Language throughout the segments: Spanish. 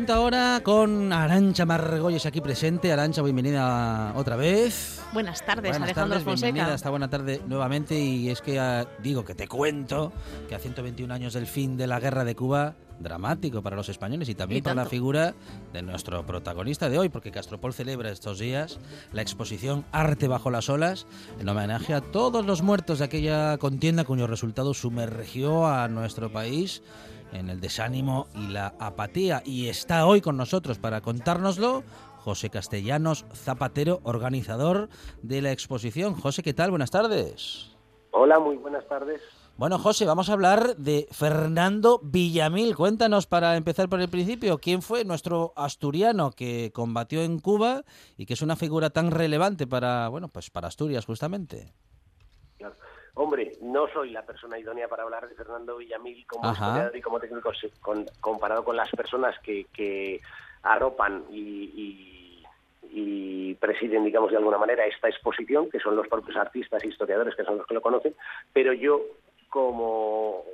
Cuento ahora con Arancha Margolles aquí presente. Arancha, bienvenida otra vez. Buenas tardes, Buenas Alejandro tardes, bienvenida Fonseca. esta buena tarde nuevamente. Y es que ah, digo que te cuento que a 121 años del fin de la guerra de Cuba, dramático para los españoles y también Y para la figura de nuestro protagonista de hoy, porque Castropol celebra estos días la exposición Arte bajo las olas en homenaje a todos los muertos de aquella contienda cuyo resultado sumergió a nuestro país en el desánimo y la apatía. Y está hoy con nosotros para contárnoslo José Castellanos Zapatero, organizador de la exposición. José, ¿qué tal? Buenas tardes. Hola, muy buenas tardes. Bueno, José, vamos a hablar de Fernando Villamil. Cuéntanos para empezar por el principio, ¿quién fue nuestro asturiano que combatió en Cuba y que es una figura tan relevante para, bueno, pues para Asturias justamente? Claro. Hombre, no soy la persona idónea para hablar de Fernando Villamil como Ajá. historiador y como técnico con- comparado con las personas que, que arropan y, y- y presiden, digamos, de alguna manera esta exposición, que son los propios artistas e historiadores que son los que lo conocen, pero yo como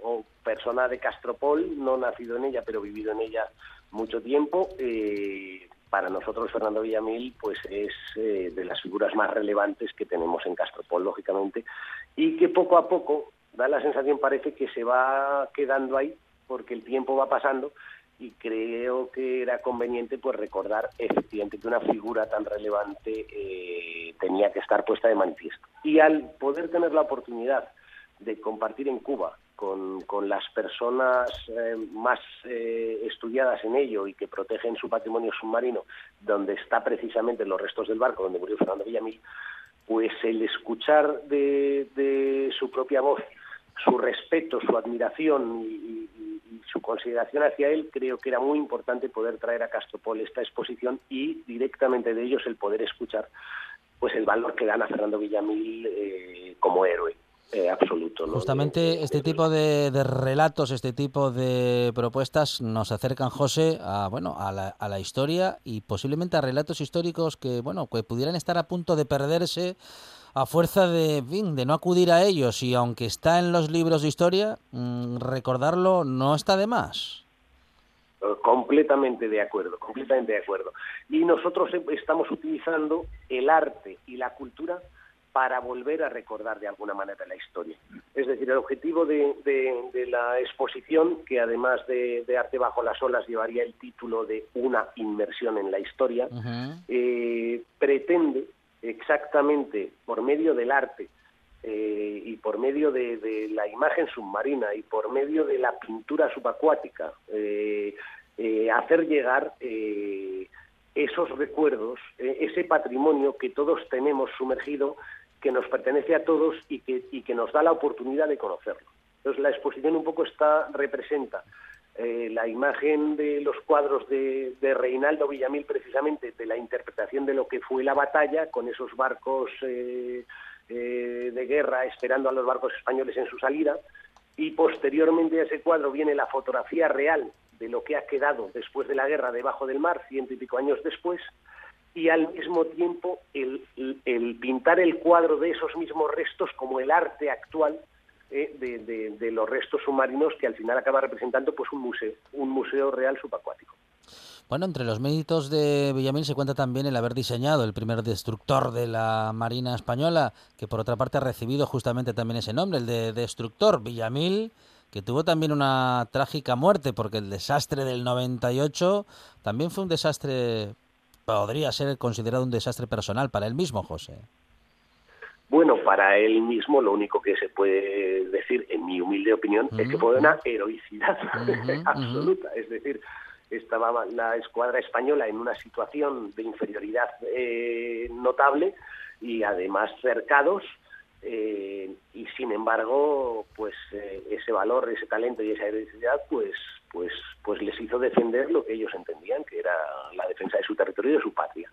persona de Castropol, no nacido en ella, pero vivido en ella mucho tiempo, eh, para nosotros Fernando Villamil pues es eh, de las figuras más relevantes que tenemos en Castropol, lógicamente, y que poco a poco da la sensación, parece que se va quedando ahí, porque el tiempo va pasando y creo que era conveniente pues recordar efectivamente que una figura tan relevante eh, tenía que estar puesta de manifiesto. Y al poder tener la oportunidad de compartir en Cuba con, con las personas eh, más eh, estudiadas en ello y que protegen su patrimonio submarino, donde está precisamente los restos del barco donde murió Fernando Villamil, pues el escuchar de, su propia voz su respeto, su admiración y su consideración hacia él, creo que era muy importante poder traer a Castropol esta exposición y directamente de ellos el poder escuchar pues el valor que dan a Fernando Villamil eh, como héroe eh, absoluto. ¿no? Justamente este tipo de, de relatos, este tipo de propuestas nos acercan, José, a bueno, a la, a la historia y posiblemente a relatos históricos que bueno, que pudieran estar a punto de perderse a fuerza de, de no acudir a ellos y aunque está en los libros de historia, mm, recordarlo no está de más. Completamente de acuerdo, completamente de acuerdo. Y nosotros estamos utilizando el arte y la cultura para volver a recordar de alguna manera la historia. Es decir, el objetivo de, de- de la exposición, que además de, de Arte bajo las olas llevaría el título de Una inmersión en la historia, eh, pretende exactamente por medio del arte eh, y por medio de, de la imagen submarina y por medio de la pintura subacuática eh, eh, hacer llegar esos recuerdos, ese patrimonio que todos tenemos sumergido, que nos pertenece a todos y que, y que nos da la oportunidad de conocerlo. Entonces la exposición un poco está representa eh, la imagen de los cuadros de, Reinaldo Villamil, precisamente de la interpretación de lo que fue la batalla, con esos barcos eh, eh, de guerra esperando a los barcos españoles en su salida, y posteriormente a ese cuadro viene la fotografía real de lo que ha quedado después de la guerra debajo del mar, ciento y pico años después, y al mismo tiempo el, pintar el cuadro de esos mismos restos como el arte actual eh, de los restos submarinos que al final acaba representando pues un museo, un museo real subacuático. Bueno, entre los méritos de Villamil se cuenta también el haber diseñado el primer destructor de la Marina Española, que por otra parte ha recibido justamente también ese nombre, el de destructor. Villamil que tuvo también una trágica muerte, porque el desastre del 98 también fue un desastre, podría ser considerado un desastre personal para él mismo, José. Bueno, para él mismo lo único que se puede decir, en mi humilde opinión, es que fue una heroicidad absoluta. Es decir, estaba la escuadra española en una situación de inferioridad eh, notable y además cercados eh, y sin embargo pues eh, ese valor ese talento y esa heroicidad pues pues pues les hizo defender lo que ellos entendían que era la defensa de su territorio y de su patria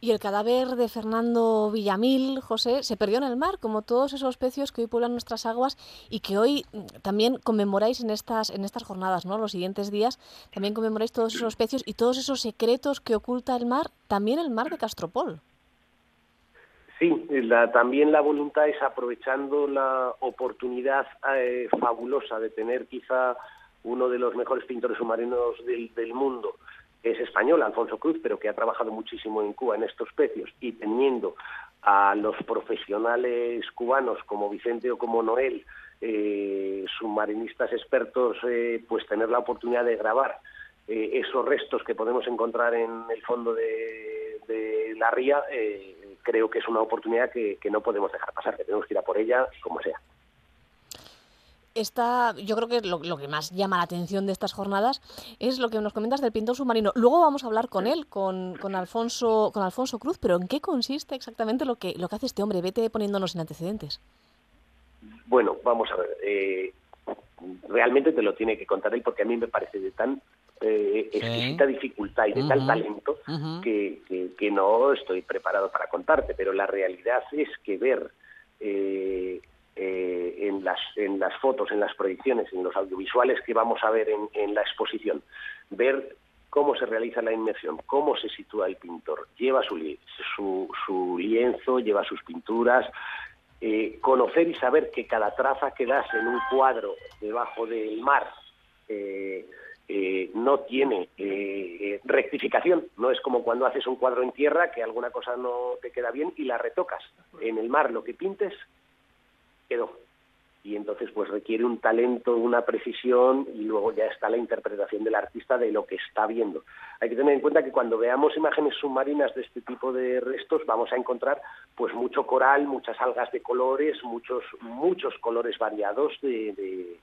y el cadáver de Fernando Villamil, José, se perdió en el mar, como todos esos pecios que hoy pueblan nuestras aguas y que hoy mm, también conmemoráis en estas, en estas jornadas, ¿no? Los siguientes días también conmemoráis todos esos pecios y todos esos secretos que oculta el mar, también el mar de Castropol. Sí, también la voluntad es aprovechando la oportunidad eh, fabulosa de tener quizá uno de los mejores pintores submarinos del mundo es español, Alfonso Cruz, pero que ha trabajado muchísimo en Cuba en estos pecios y teniendo a los profesionales cubanos como Vicente o como Noel, eh, submarinistas expertos, eh, pues tener la oportunidad de grabar eh, esos restos que podemos encontrar en el fondo de, de la ría, creo que es una oportunidad que, que no podemos dejar pasar, que tenemos que ir a por ella como sea esta, yo creo que lo, que más llama la atención de estas jornadas es lo que nos comentas del pintor submarino. Luego vamos a hablar con él, con, con, Alfonso, con Alfonso Cruz, pero ¿en qué consiste exactamente lo que, lo que hace este hombre? Vete poniéndonos en antecedentes. Bueno, vamos a ver. Eh, realmente te lo tiene que contar él porque a mí me parece de tan eh, exquisita dificultad y de tal talento que, que, no estoy preparado para contarte, pero la realidad es que ver eh, eh, en, las, en las fotos, en las proyecciones, en los audiovisuales que vamos a ver en, la exposición, ver cómo se realiza la inmersión, cómo se sitúa el pintor, lleva su, su, lienzo, lleva sus pinturas, eh, conocer y saber que cada traza que das en un cuadro debajo del mar eh, no tiene rectificación, no es como cuando haces un cuadro en tierra que alguna cosa no te queda bien y la retocas. En el mar lo que pintes quedó. Y entonces pues requiere un talento, una precisión y luego ya está la interpretación del artista de lo que está viendo. Hay que tener en cuenta que cuando veamos imágenes submarinas de este tipo de restos vamos a encontrar pues mucho coral, muchas algas de colores, muchos muchos colores variados de,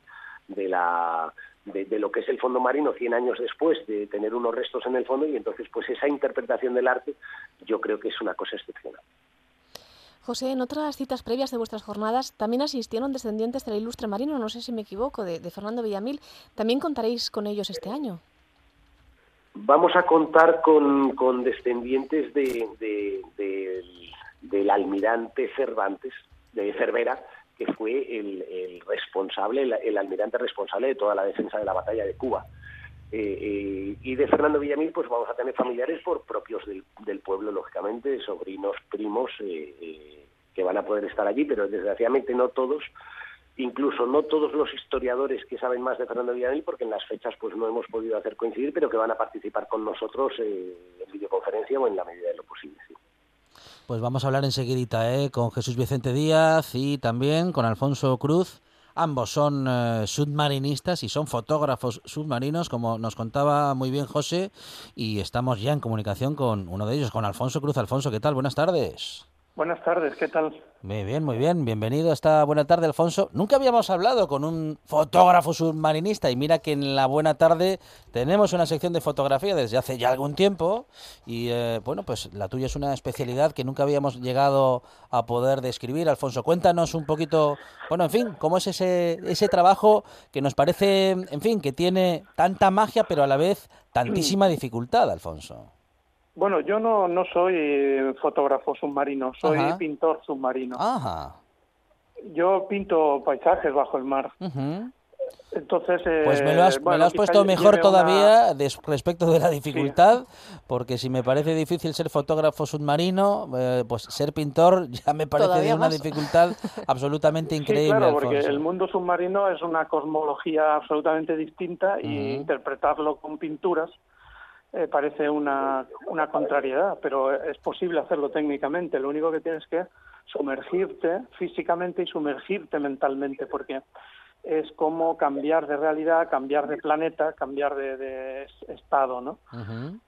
la de, de, lo que es el fondo marino 100 años después de tener unos restos en el fondo y entonces pues esa interpretación del arte yo creo que es una cosa excepcional. José, en otras citas previas de vuestras jornadas también asistieron descendientes del ilustre marino, no sé si me equivoco, de, Fernando Villamil. ¿También contaréis con ellos este año? Vamos a contar con, descendientes de, del almirante Cervantes, de Cervera, que fue el, responsable, el, almirante responsable de toda la defensa de la batalla de Cuba. Eh, eh, y de Fernando Villamil, pues vamos a tener familiares por propios del, pueblo, lógicamente, sobrinos, primos, eh, que van a poder estar allí, pero desgraciadamente no todos, incluso no todos los historiadores que saben más de Fernando Villamil, porque en las fechas pues no hemos podido hacer coincidir, pero que van a participar con nosotros en videoconferencia o en la medida de lo posible. Pues vamos a hablar enseguidita con Jesús Vicente Díaz y también con Alfonso Cruz. Ambos son eh, submarinistas y son fotógrafos submarinos, como nos contaba muy bien José, y estamos ya en comunicación con uno de ellos, con Alfonso Cruz. Alfonso, ¿qué tal? Buenas tardes. Buenas tardes, ¿qué tal? Muy bien, muy bien. Bienvenido a esta buena tarde, Alfonso. Nunca habíamos hablado con un fotógrafo submarinista y mira que en la buena tarde tenemos una sección de fotografía desde hace ya algún tiempo y eh, bueno, pues la tuya es una especialidad que nunca habíamos llegado a poder describir. Alfonso, cuéntanos un poquito, bueno, en fin, cómo es ese, ese trabajo que nos parece, en fin, que tiene tanta magia pero a la vez tantísima dificultad, Alfonso. Bueno, yo no, no soy fotógrafo submarino, soy pintor submarino. Ajá. Yo pinto paisajes bajo el mar. Entonces, pues me lo has, me lo has puesto mejor todavía respecto de la dificultad, porque si me parece difícil ser fotógrafo submarino, eh, pues ser pintor ya me parece de una dificultad absolutamente increíble. Sí, claro, porque el mundo submarino es una cosmología absolutamente distinta y interpretarlo con pinturas eh, parece una, una contrariedad, pero es posible hacerlo técnicamente. Lo único que tienes que sumergirte físicamente y sumergirte mentalmente, porque es como cambiar de realidad, cambiar de planeta, cambiar de, estado, ¿no?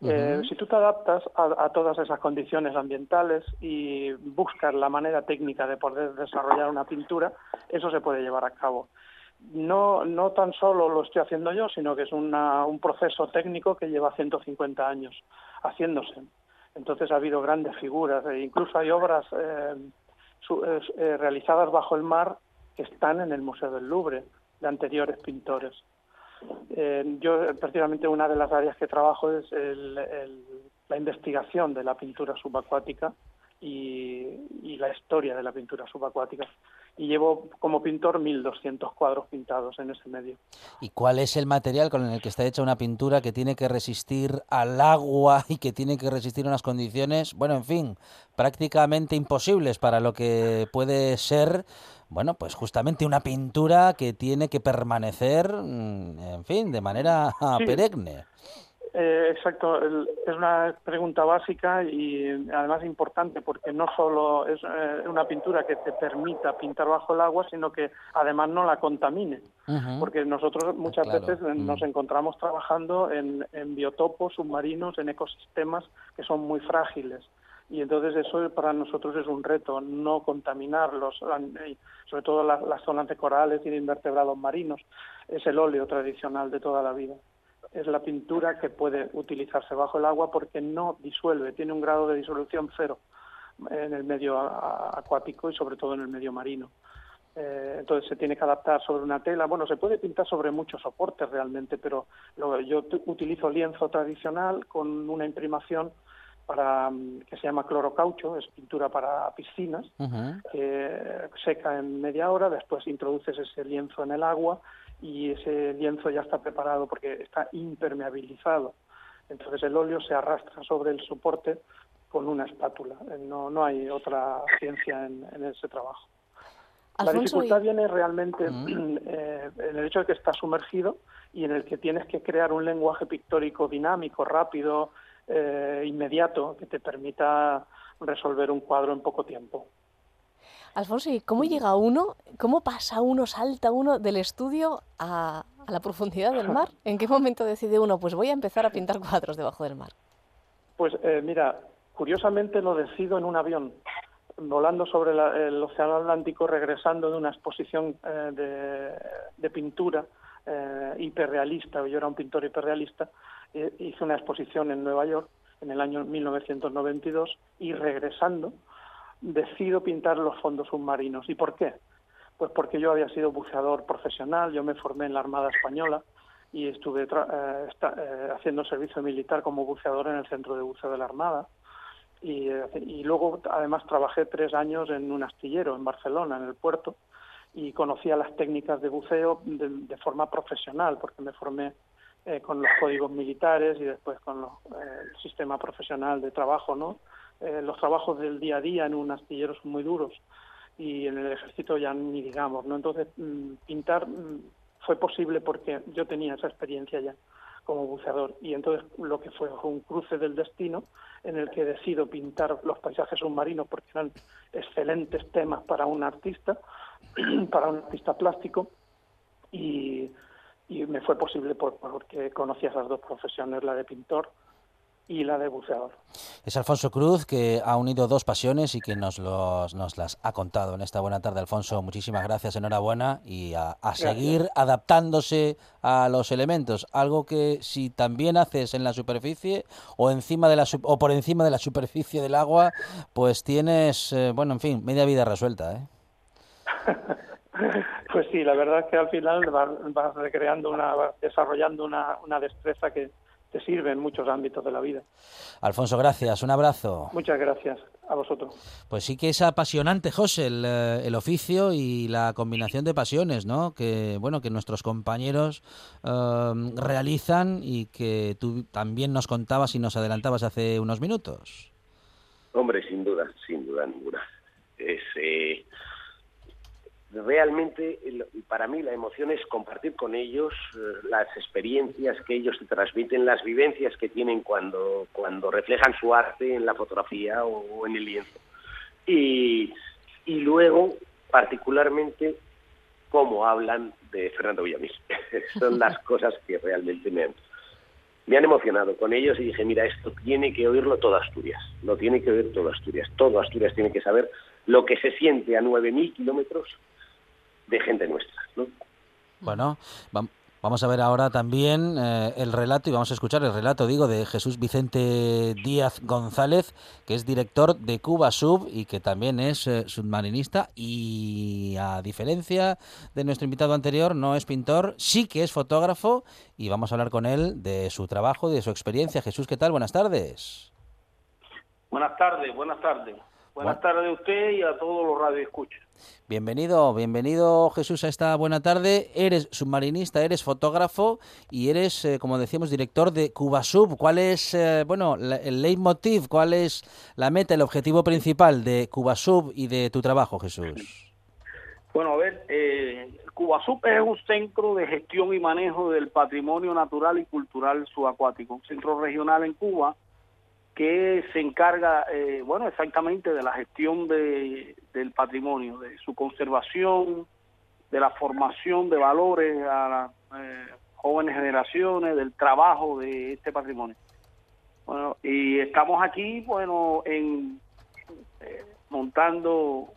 Eh, si tú te adaptas a, todas esas condiciones ambientales y buscas la manera técnica de poder desarrollar una pintura, eso se puede llevar a cabo. No, no tan solo lo estoy haciendo yo, sino que es un proceso técnico que lleva 150 años haciéndose. Entonces ha habido grandes figuras, e incluso hay obras eh, eh, realizadas bajo el mar que están en el Museo del Louvre de anteriores pintores. Eh, yo, prácticamente, una de las áreas que trabajo es la investigación de la pintura subacuática y, la historia de la pintura subacuática. Y llevo como pintor 1.200 cuadros pintados en ese medio. ¿Y cuál es el material con el que está hecha una pintura que tiene que resistir al agua y que tiene que resistir unas condiciones, bueno, en fin, prácticamente imposibles para lo que puede ser bueno, pues justamente una pintura que tiene que permanecer, mm, en fin, de manera perenne. Eh, exacto, es una pregunta básica y además importante porque no solo es eh, una pintura que te permita pintar bajo el agua, sino que además no la contamine. Porque nosotros muchas veces mm. nos encontramos trabajando en, en biotopos submarinos, en ecosistemas que son muy frágiles y entonces eso para nosotros es un reto, no contaminarlos, sobre todo las, zonas de corales y de invertebrados marinos. Es el óleo tradicional de toda la vida. Es la pintura que puede utilizarse bajo el agua porque no disuelve, tiene un grado de disolución cero en el medio acuático y sobre todo en el medio marino. Eh, entonces se tiene que adaptar sobre una tela. Bueno, se puede pintar sobre muchos soportes realmente, pero yo utilizo lienzo tradicional con una imprimación para mm, que se llama clorocaucho, es pintura para piscinas, que seca en media hora, después introduces ese lienzo en el agua y ese lienzo ya está preparado porque está impermeabilizado. Entonces el óleo se arrastra sobre el soporte con una espátula. Eh, no, no hay otra ciencia en, ese trabajo. la dificultad viene realmente eh, en el hecho de que está sumergido y en el que tienes que crear un lenguaje pictórico dinámico, rápido, eh, inmediato que te permita resolver un cuadro en poco tiempo. Alfonso, ¿y cómo llega uno, cómo pasa uno, salta uno del estudio a, la profundidad del mar? ¿En qué momento decide uno, pues voy a empezar a pintar cuadros debajo del mar? Pues eh, mira, curiosamente lo decido en un avión, volando sobre el Océano Atlántico, regresando de una exposición eh, de, pintura hiperrealista, yo era un pintor hiperrealista, eh, hice una exposición en Nueva York en el año 1992 y regresando decido pintar los fondos submarinos. ¿Y por qué? Pues porque yo había sido buceador profesional, yo me formé en la Armada Española y estuve eh, eh, haciendo servicio militar como buceador en el Centro de Buceo de la Armada. Y, y, luego, además, trabajé tres años en un astillero en Barcelona, en el puerto, y conocía las técnicas de buceo de forma profesional, porque me formé eh, con los códigos militares y después con los, eh, el sistema profesional de trabajo, ¿no? Eh, los trabajos del día a día en un astillero son muy duros y en el ejército ya ni digamos, ¿no? Entonces, mm, pintar mm, fue posible porque yo tenía esa experiencia ya como buceador y entonces lo que fue fue un cruce del destino en el que decido pintar los paisajes submarinos porque eran excelentes temas para un artista, para un artista plástico y y me fue posible porque conocía esas dos profesiones, la de pintor y la de buceador. Es Alfonso Cruz que ha unido dos pasiones y que nos, los, nos las ha contado en esta buena tarde. Alfonso, muchísimas gracias, enhorabuena y a, seguir adaptándose a los elementos. Algo que si también haces en la superficie o, encima de la, o por encima de la superficie del agua, pues tienes, eh, bueno, en fin, media vida resuelta. ¿eh? Pues sí, la verdad es que al final vas, recreando una, desarrollando una, una destreza que te sirve en muchos ámbitos de la vida. Alfonso, gracias, un abrazo. Muchas gracias a vosotros. Pues sí que es apasionante, José, el, eh, el oficio y la combinación de pasiones, ¿no? Que bueno, que nuestros compañeros eh, realizan y que tú también nos contabas y nos adelantabas hace unos minutos. Hombre, sin duda, sin duda ninguna. Es eh, realmente para mí la emoción es compartir con ellos eh, las experiencias que ellos te transmiten, las vivencias que tienen cuando, cuando reflejan su arte en la fotografía o, en el lienzo. Y, y luego, particularmente, cómo hablan de Fernando Villamil. Son las cosas que realmente me han, me han emocionado con ellos y dije, mira, esto tiene que oírlo toda Asturias, lo tiene que oír toda Asturias, todo Asturias tiene que saber lo que se siente a 9.000 kilómetros de gente nuestra. ¿no? Bueno, Vamos a ver ahora también eh, el relato y vamos a escuchar el relato, digo, de Jesús Vicente Díaz González, que es director de Cuba Sub y que también es eh, submarinista y a diferencia de nuestro invitado anterior, no es pintor, sí que es fotógrafo y vamos a hablar con él de su trabajo, de su experiencia. Jesús, ¿qué tal? Buenas tardes. Buenas tardes, buenas tardes. Buenas tardes a usted y a todos los radioescuchas. Bienvenido, bienvenido Jesús a esta buena tarde. Eres submarinista, eres fotógrafo y eres, eh, como decíamos, director de Cubasub. ¿Cuál es, eh, bueno, el leitmotiv, cuál es la meta, el objetivo principal de Cubasub y de tu trabajo, Jesús? Bueno, a ver, eh, Cubasub es un centro de gestión y manejo del patrimonio natural y cultural subacuático, un centro regional en Cuba que se encarga, eh, bueno, exactamente de la gestión de, del patrimonio, de su conservación, de la formación de valores a las eh, jóvenes generaciones, del trabajo de este patrimonio. Bueno, y estamos aquí, bueno, en eh, montando,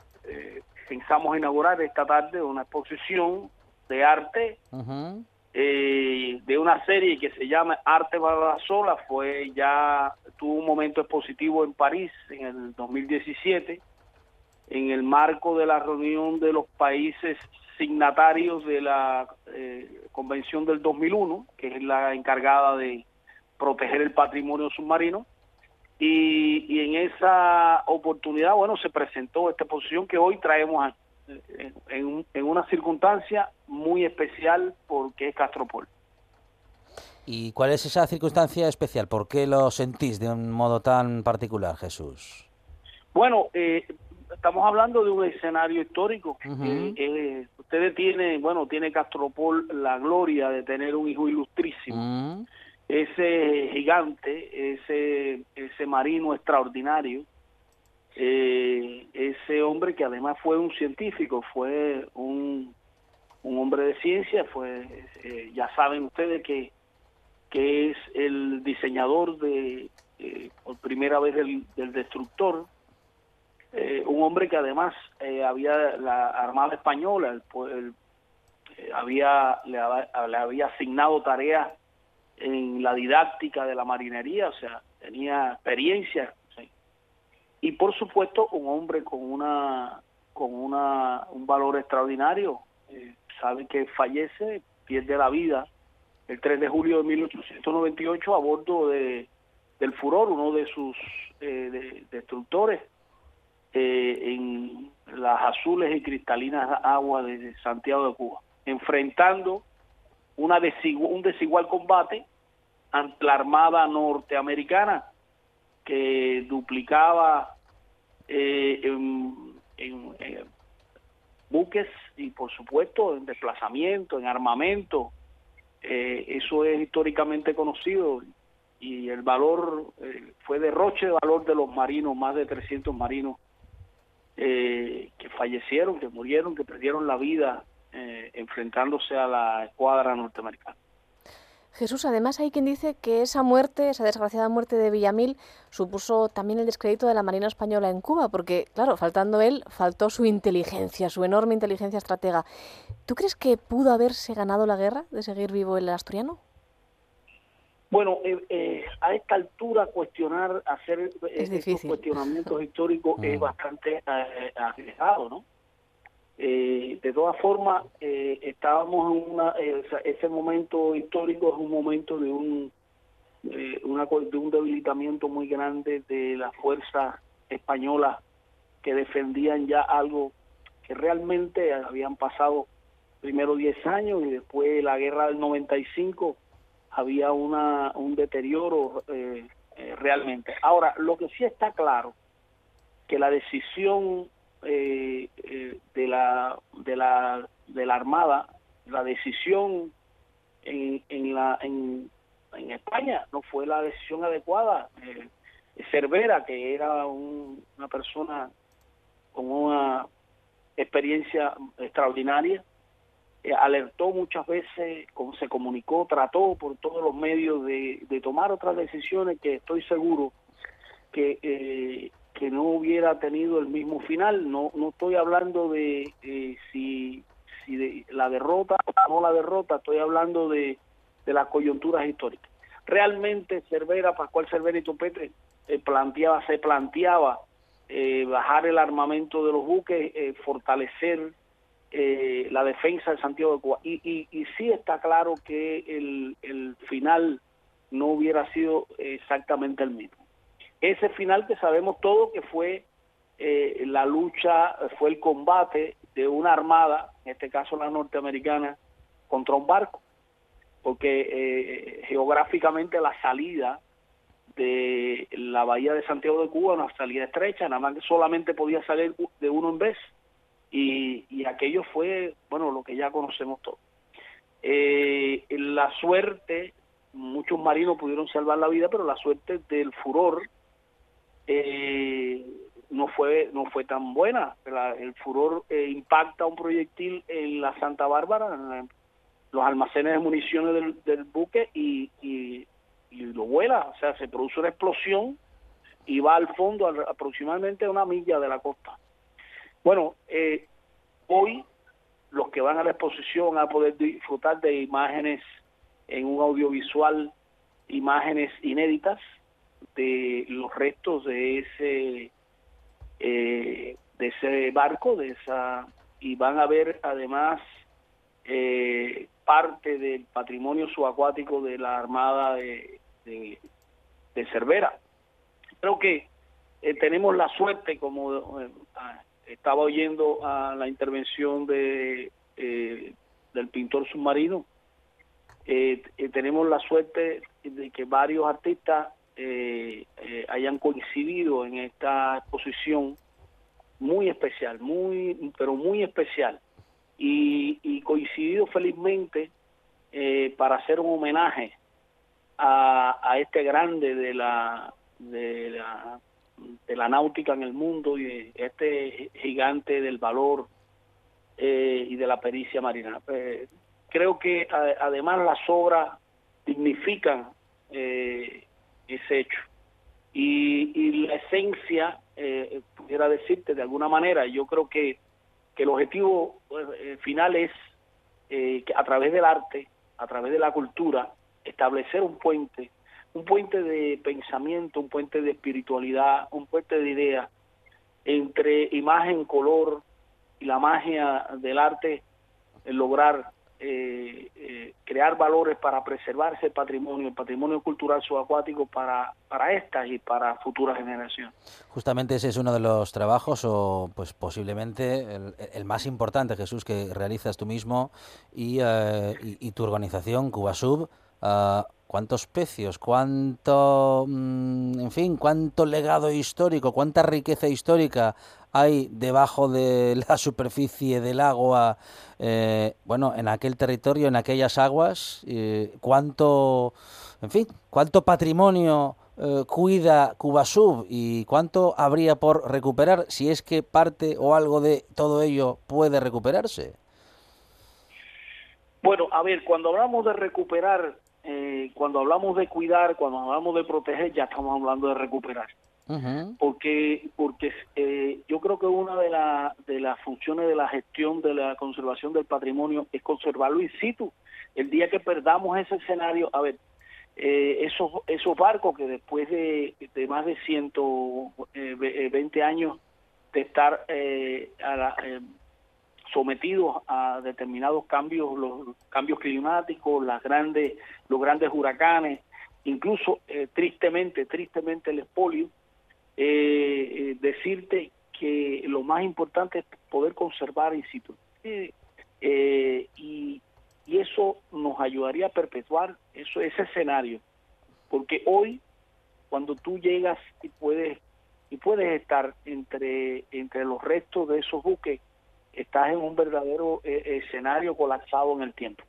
pensamos inaugurar esta tarde una exposición de arte eh, de una serie que se llama Arte para la Sola, fue ya tuvo un momento expositivo en París en el 2017 en el marco de la reunión de los países signatarios de la eh, Convención del 2001, que es la encargada de proteger el patrimonio submarino. Y, y en esa oportunidad, bueno, se presentó esta exposición que hoy traemos aquí en, en, una circunstancia muy especial porque es Castropol. ¿Y cuál es esa circunstancia especial? ¿Por qué lo sentís de un modo tan particular, Jesús? Bueno, eh, estamos hablando de un escenario histórico. Eh, eh, ustedes tienen, bueno, tiene Castropol la gloria de tener un hijo ilustrísimo. Ese gigante, ese, ese marino extraordinario, eh, ese hombre que además fue un científico, fue un, un hombre de ciencia, fue eh, ya saben ustedes que, que es el diseñador de eh, por primera vez del, destructor, eh, un hombre que además había la Armada Española, había le había asignado tareas en la didáctica de la marinería, o sea, tenía experiencia y por supuesto un hombre con una con una un valor extraordinario. Eh, sabe que fallece pierde la vida el 3 de julio de 1898 a bordo de del Furor uno de sus eh, destructores eh, en las azules y cristalinas aguas de Santiago de Cuba enfrentando una un desigual combate ante la armada norteamericana que duplicaba eh, en, buques y por supuesto en desplazamiento, en armamento. Eh, eso es históricamente conocido y el valor eh, fue derroche de valor de los marinos, más de 300 marinos que fallecieron, que murieron, que perdieron la vida enfrentándose a la escuadra norteamericana. Jesús, además hay quien dice que esa muerte, esa desgraciada muerte de Villamil, supuso también el descrédito de la Marina Española en Cuba, porque, claro, faltando él, faltó su inteligencia, su enorme inteligencia estratega. ¿Tú crees que pudo haberse ganado la guerra de seguir vivo el asturiano? Bueno, eh, eh, a esta altura cuestionar, hacer eh, estos cuestionamientos históricos es mm. bastante arriesgado, ¿no? Eh, de todas formas, eh, estábamos en una, eh, ese momento histórico es un momento de un, una, de un debilitamiento muy grande de las fuerzas españolas que defendían ya algo que realmente habían pasado primero 10 años y después la guerra del 95 había una, un deterioro realmente. Ahora, lo que sí está claro, que la decisión eh, eh, de la de la de la armada la decisión en, en la en, en España no fue la decisión adecuada. Eh, Cervera que era una persona con una experiencia extraordinaria eh, alertó muchas veces, se comunicó, trató por todos los medios de, tomar otras decisiones que estoy seguro que, que no hubiera tenido el mismo final. No, no estoy hablando de eh, si, si la derrota o no la derrota, estoy hablando de, de las coyunturas históricas. Realmente Cervera, Pascual Cervera y Topete planteaba, se planteaba bajar el armamento de los buques, fortalecer eh, la defensa de Santiago de Cuba. Y, y, y sí está claro que el, el final no hubiera sido exactamente el mismo. Ese final que sabemos todos que fue eh, la lucha, fue el combate de una armada, en este caso la norteamericana, contra un barco, porque eh, geográficamente la salida de la bahía de Santiago de Cuba, una salida estrecha, nada más que solamente podía salir de uno en vez y, aquello fue, bueno, lo que ya conocemos todos. Eh, la suerte, muchos marinos pudieron salvar la vida, pero la suerte del furor eh, no fue no fue tan buena. el furor eh, impacta un proyectil en la Santa Bárbara, en los almacenes de municiones del, buque y, y, lo vuela, o sea, se produce una explosión y va al fondo aproximadamente a una milla de la costa. Bueno, eh, hoy los que van a la exposición a poder disfrutar de imágenes en un audiovisual, imágenes inéditas de los restos de ese eh, de ese barco, de esa y van a ver además eh, parte del patrimonio subacuático de la Armada de, de, Cervera. Creo que eh, tenemos la suerte, como estaba oyendo a la intervención de eh, del pintor submarino. Eh, eh, tenemos la suerte de que varios artistas hayan coincidido en esta exposición muy especial, muy pero muy especial y, coincidido felizmente para hacer un homenaje a, este grande de la de la de la náutica en el mundo y este gigante del valor eh, y de la pericia marina. Eh, creo que además las obras dignifican eh, ese hecho. Y, la esencia, pudiera decirte de alguna manera, yo creo que, que el objetivo final es que a través del arte, a través de la cultura, establecer un puente un puente de pensamiento, un puente de espiritualidad, un puente de ideas entre imagen, color y la magia del arte, lograr eh, eh, crear valores para preservar ese patrimonio, el patrimonio cultural subacuático para, para estas y para futuras generaciones. Justamente ese es uno de los trabajos, o pues posiblemente el, más importante, Jesús, que realizas tú mismo y, eh, y, tu organización, Cubasub. Uh, cuántos pecios, cuánto, mm, en fin, cuánto legado histórico, cuánta riqueza histórica hay debajo de la superficie del agua, eh, bueno, en aquel territorio, en aquellas aguas, eh, cuánto, en fin, cuánto patrimonio eh, cuida Cubasub y cuánto habría por recuperar si es que parte o algo de todo ello puede recuperarse. Bueno, a ver, cuando hablamos de recuperar, eh, cuando hablamos de cuidar, cuando hablamos de proteger, ya estamos hablando de recuperar. Porque porque eh, yo creo que una de, la, de las funciones de la gestión de la conservación del patrimonio es conservarlo in situ. El día que perdamos ese escenario, a ver, eh, esos, esos barcos que después de, más de 120 eh, años de estar a la, sometidos a determinados cambios, los cambios climáticos, las grandes, los grandes huracanes, incluso eh, tristemente, tristemente el espolio, eh, eh, decirte que lo más importante es poder conservar in situ. y, y eso nos ayudaría a perpetuar eso, ese escenario, porque hoy cuando tú llegas y puedes y puedes estar entre entre los restos de esos buques estás en un verdadero eh, escenario colapsado en el tiempo.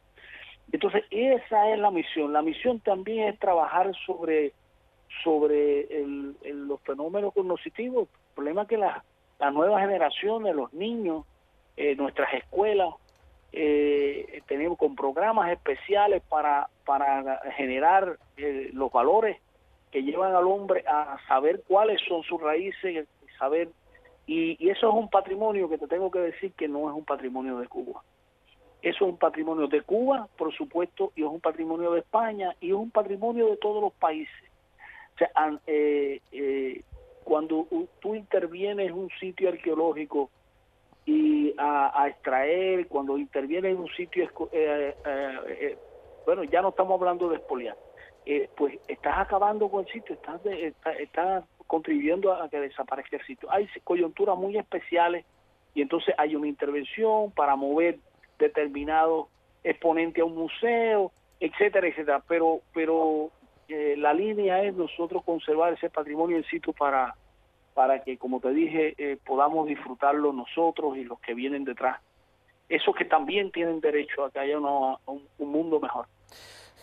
Entonces, esa es la misión. La misión también es trabajar sobre, sobre el, los fenómenos cognitivos. El problema es que las nuevas generaciones, los niños, eh, nuestras escuelas, eh, tenemos con programas especiales para, para generar eh, los valores que llevan al hombre a saber cuáles son sus raíces, saber y, y, eso es un patrimonio que te tengo que decir que no es un patrimonio de Cuba. Eso es un patrimonio de Cuba, por supuesto, y es un patrimonio de España y es un patrimonio de todos los países. Sea, eh, eh, cuando tú intervienes en un sitio arqueológico y a, extraer, cuando interviene en un sitio, eh, eh, eh, bueno, ya no estamos hablando de expoliar, pues estás acabando con el sitio, estás, estás, contribuyendo a que desaparezca el sitio. Hay coyunturas muy especiales y entonces hay una intervención para mover determinado exponente a un museo, etcétera, etcétera. Pero, pero la línea es nosotros conservar ese patrimonio en sitio para para que, como te dije, eh, podamos disfrutarlo nosotros y los que vienen detrás. Esos que también tienen derecho a que haya un, mundo mejor.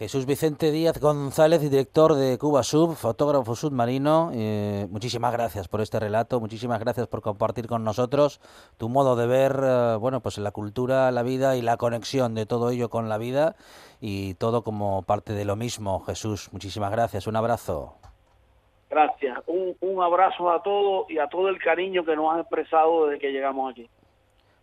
Jesús Vicente Díaz González, director de Cuba Sub, fotógrafo submarino, eh, muchísimas gracias por este relato, muchísimas gracias por compartir con nosotros tu modo de ver, eh, bueno, pues la cultura, la vida y la conexión de todo ello con la vida y todo como parte de lo mismo. Jesús, muchísimas gracias, un abrazo. Gracias. Un, un abrazo a todos y a todo el cariño que nos han expresado desde que llegamos aquí.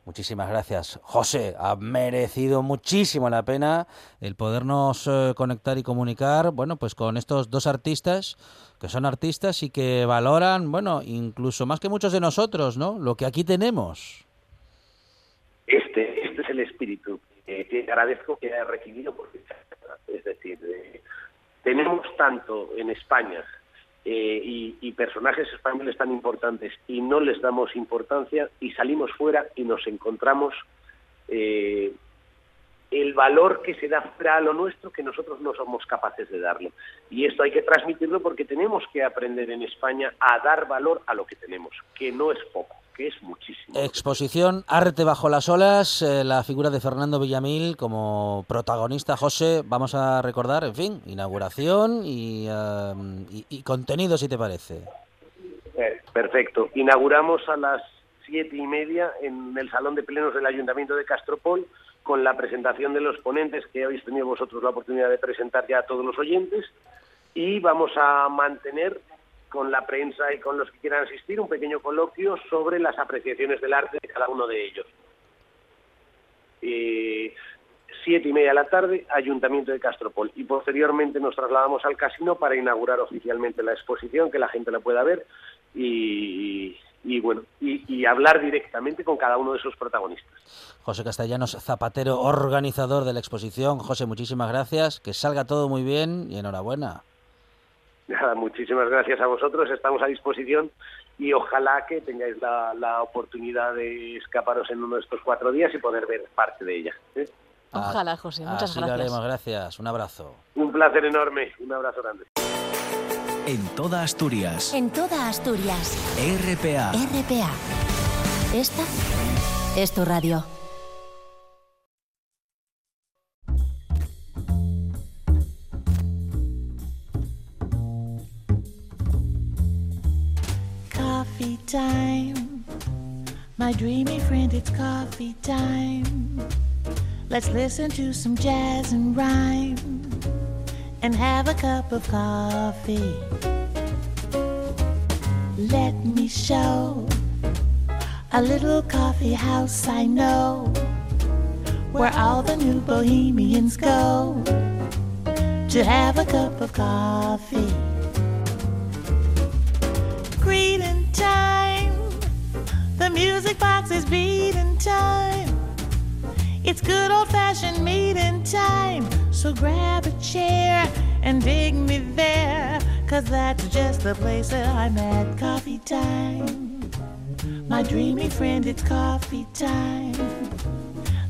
Muchísimas gracias, José. Ha merecido muchísimo la pena el podernos eh, conectar y comunicar, bueno, pues con estos dos artistas que son artistas y que valoran, bueno, incluso más que muchos de nosotros, ¿no? Lo que aquí tenemos. Este, este es el espíritu que agradezco que haya recibido porque, es decir, eh, tenemos tanto en España eh, y, personajes españoles tan importantes y no les damos importancia y salimos fuera y nos encontramos eh, el valor que se da fuera a lo nuestro que nosotros no somos capaces de darlo. Y esto hay que transmitirlo porque tenemos que aprender en España a dar valor a lo que tenemos, que no es poco que es muchísimo. Exposición Arte bajo las olas, eh, la figura de Fernando Villamil como protagonista. José, vamos a recordar, en fin, inauguración y, y, contenido, si te parece. Eh, perfecto. Inauguramos a las siete y media en el Salón de Plenos del Ayuntamiento de Castropol con la presentación de los ponentes que habéis tenido vosotros la oportunidad de presentar ya a todos los oyentes y vamos a mantener con la prensa y con los que quieran asistir un pequeño coloquio sobre las apreciaciones del arte de cada uno de ellos. siete y media de la tarde, Ayuntamiento de Castropol. Y posteriormente nos trasladamos al casino para inaugurar oficialmente la exposición, que la gente la pueda ver y, bueno, y, hablar directamente con cada uno de esos protagonistas. José Castellanos, zapatero, organizador de la exposición. José, muchísimas gracias, que salga todo muy bien y enhorabuena. Nada, muchísimas gracias a vosotros, estamos a disposición y ojalá que tengáis la, oportunidad de escaparos en uno de estos cuatro días y poder ver parte de ella. ¿eh? Ojalá, José, muchas Así gracias. Lo haremos, gracias, un abrazo. Un placer enorme, un abrazo grande. En toda Asturias. En toda Asturias. RPA. RPA. Esta es tu radio. Time. My dreamy friend, it's coffee time. Let's listen to some jazz and rhyme and have a cup of coffee. Let me show a little coffee house I know where all the new bohemians go to have a cup of coffee. Greeting time. The music box is beating time. It's good old fashioned meeting time. So grab a chair and dig me there. Cause that's just the place that I'm at. Coffee time. My dreamy friend, it's coffee time.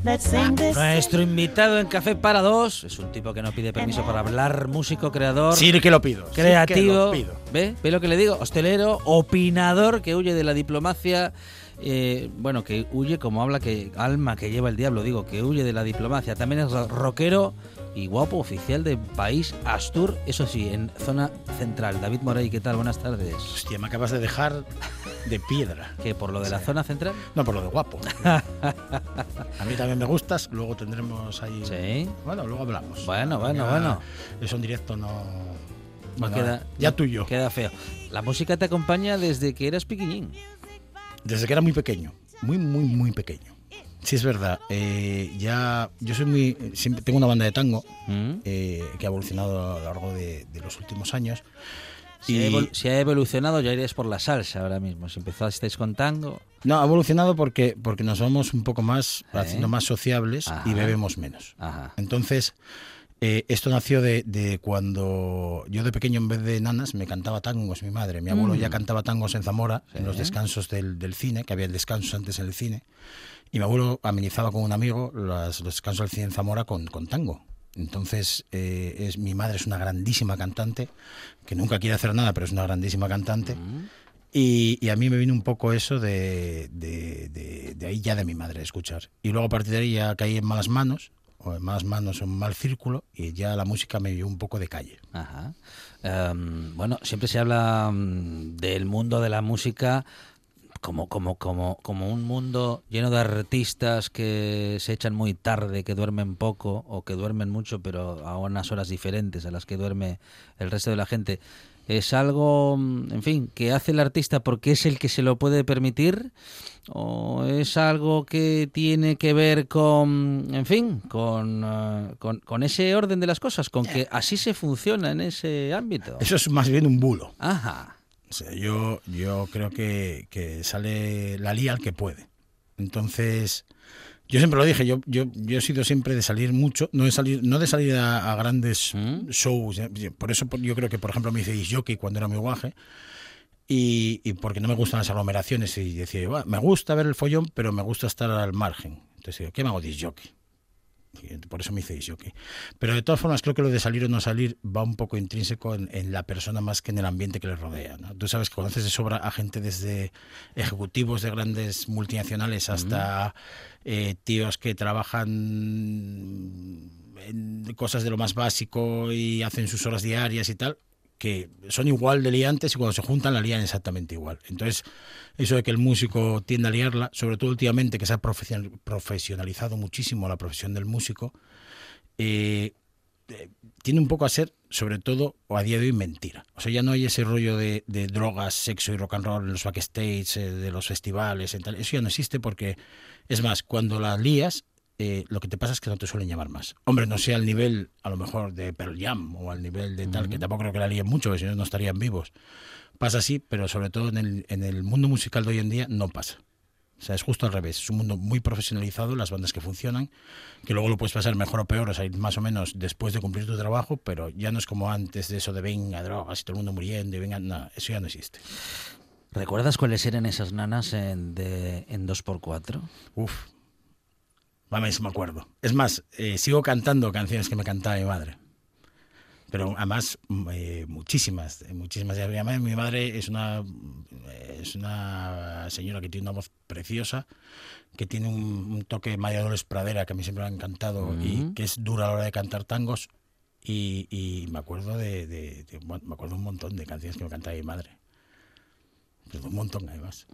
Nuestro invitado en Café para Dos es un tipo que no pide permiso para hablar, músico, creador. Sí que lo pido. Creativo. Sí que lo pido. ¿Ve? ¿Ve lo que le digo? Hostelero, opinador que huye de la diplomacia. Eh, bueno, que huye como habla que alma que lleva el diablo, digo, que huye de la diplomacia. También es rockero y guapo oficial de país Astur, eso sí, en zona central. David Morey, ¿qué tal? Buenas tardes. Hostia, me acabas de dejar de piedra. ¿Que por lo de la zona central? No, por lo de guapo. a mí también me gustas, luego tendremos ahí... Sí. Bueno, luego hablamos. Bueno, bueno, Ya- bueno. Eso en directo no... Queda, ya tuyo. Queda feo. La música te acompaña desde que eras piquiñín. Desde que era muy pequeño, muy, muy, muy pequeño. Sí, es verdad. eh, ya, yo soy muy, siempre tengo una banda de tango ¿Mm? eh, que ha evolucionado a lo largo de, de los últimos años. Si, ha evol- si ha evolucionado, ya iréis por la salsa ahora mismo. Si empezasteis con tango. No, ha evolucionado porque, porque nos vamos un poco más, ¿Eh? haciendo más sociables Ajá. y bebemos menos. Ajá. Entonces, eh, esto nació de, de cuando yo de pequeño, en vez de nanas, me cantaba tangos mi madre. Mi abuelo Mm. ya cantaba tangos en Zamora, Sí. en los descansos del, del cine, que había descansos antes en el cine. Y mi abuelo amenizaba con un amigo los descansos del cine en Zamora con, con tango. Entonces, eh, es, mi madre es una grandísima cantante, que nunca quiere hacer nada, pero es una grandísima cantante. Y, y a mí me vino un poco eso de, de, de- de ahí ya de mi madre, escuchar. Y luego a partir de ahí ya caí en malas manos, o en malas manos en mal círculo, y ya la música me dio un poco de calle. Ajá. Em, bueno, siempre se habla mm, del mundo de la música como, como, como, como un mundo lleno de artistas que se echan muy tarde, que duermen poco o que duermen mucho, pero a unas horas diferentes a las que duerme el resto de la gente. ¿Es algo, mm, en fin, que hace el artista porque es el que se lo puede permitir? ¿O es algo que tiene que ver con, en fin, con, eh, con, con ese orden de las cosas? Con que así se funciona en ese ámbito. Eso es más bien un bulo. Ajá. O sea, yo, yo creo que, que sale la lía al que puede. Entonces, yo siempre lo dije, yo, yo, yo he sido siempre de salir mucho, no de salir, no de salir a, a grandes shows. eh, Por eso yo creo que, por ejemplo, me hice disc jockey cuando era muy guaje. Y, y porque no me gustan las aglomeraciones y decía, "Buah, me gusta ver el follón, pero me gusta estar al margen. Entonces digo, ¿qué me hago disc jockey? Y por eso me hice jockey. Pero de todas formas, creo que lo de salir o no salir va un poco intrínseco en, en la persona más que en el ambiente que le rodea. ¿no? Tú sabes que conoces de sobra a gente desde ejecutivos de grandes multinacionales hasta eh, tíos que trabajan en cosas de lo más básico y hacen sus horas diarias y tal, que son igual de liantes y cuando se juntan la lían exactamente igual. Entonces, eso de que el músico tiende a liarla, sobre todo últimamente que se ha profesion- profesionalizado muchísimo la profesión del músico, eh, eh, tiene un poco a ser, sobre todo, a día de hoy, mentira. O sea, ya no hay ese rollo de, drogas, sexo y rock and roll en los backstage, eh, de los festivales, y tal. Eso ya no existe porque, es más, cuando la lías, eh, lo que te pasa es que no te suelen llamar más. Hombre, no sea al nivel, a lo mejor, de Pearl Jam o al nivel de tal, que tampoco creo que la líen mucho, porque si no, no estarían vivos. Pasa así, pero sobre todo en el, en el mundo musical de hoy en día no pasa. O sea, es justo al revés. Es un mundo muy profesionalizado, las bandas que funcionan, que luego lo puedes pasar mejor o peor, o sea, más o menos después de cumplir tu trabajo, pero ya no es como antes de eso de venga, drogas y todo el mundo muriendo y venga, no, eso ya no existe. ¿Recuerdas cuáles eran esas nanas en, de, en 2x4? Uf, Mames, me acuerdo. Es más, eh, sigo cantando canciones que me cantaba mi madre. Pero además, mm, eh, muchísimas, eh, muchísimas. Y Además, mi madre es una, eh, es una señora que tiene una voz preciosa, que tiene un, un toque María Dolores Pradera que a mí siempre me ha encantado y Ujú. que es dura a la hora de cantar tangos. Y, y me acuerdo de, de- de- me acuerdo un montón de canciones que me cantaba mi madre. Pero un montón, además.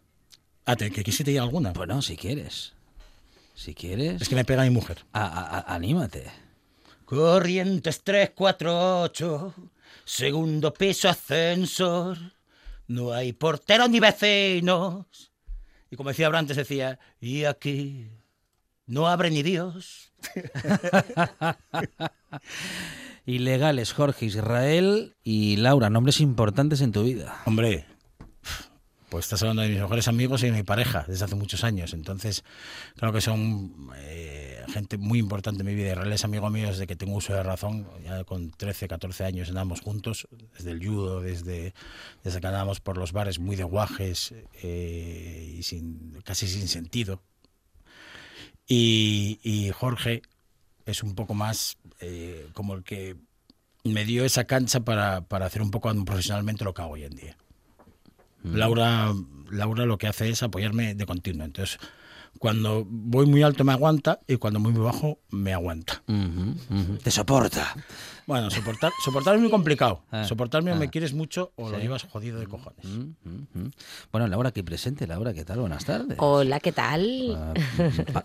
Ah, ¿te, ¿que quisiste ir alguna? Bueno, si quieres. Si quieres. Es que me pega mi mujer. A- a- a- anímate. Corrientes 348, segundo piso ascensor. No hay porteros ni vecinos. Y como decía Brantes, decía, y aquí no abre ni Dios. Ilegales, Jorge, Israel y Laura, nombres importantes en tu vida. Hombre, pues estás hablando de mis mejores amigos y de mi pareja desde hace muchos años. Entonces, creo que son eh, gente muy importante en mi vida. Israel es amigo mío desde que tengo uso de razón. Ya con 13, 14 años andamos juntos, desde el judo, desde, desde que andábamos por los bares muy de guajes eh, y sin, casi sin sentido. Y, y Jorge es un poco más eh, como el que me dio esa cancha para, para hacer un poco profesionalmente lo que hago hoy en día. Laura, Laura lo que hace es apoyarme de continuo. Entonces, cuando voy muy alto me aguanta y cuando voy muy bajo me aguanta. Te soporta. Bueno, soportar, soportar es muy complicado. Ah, Soportarme o ah. me quieres mucho o lo llevas jodido de cojones. Mm, mm, mm. Bueno, Laura, aquí presente. Laura, ¿qué tal? Buenas tardes. Hola, ¿qué tal?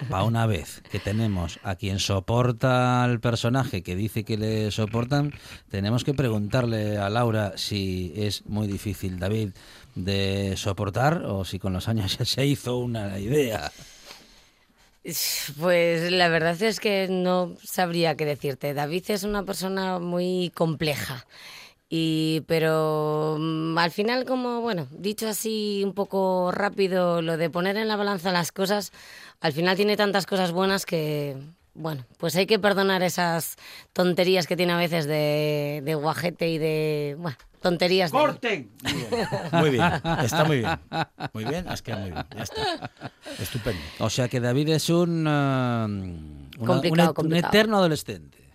Para una vez que tenemos a quien soporta al personaje que dice que le soportan, tenemos que preguntarle a Laura si es muy difícil, David, de soportar o si con los años ya se hizo una idea. Pues la verdad es que no sabría qué decirte. David es una persona muy compleja. Y, pero mm, al final, como, bueno, dicho así un poco rápido, lo de poner en la balanza las cosas, al final tiene tantas cosas buenas que, bueno, pues hay que perdonar esas tonterías que tiene a veces de, de guajete y de, bueno, tonterías. de- ¡Corten! Muy bien, está muy bien. Muy bien, has quedado muy bien. Ya está. Estupendo. O sea que David es un, una- Complicado, un, eterno adolescente.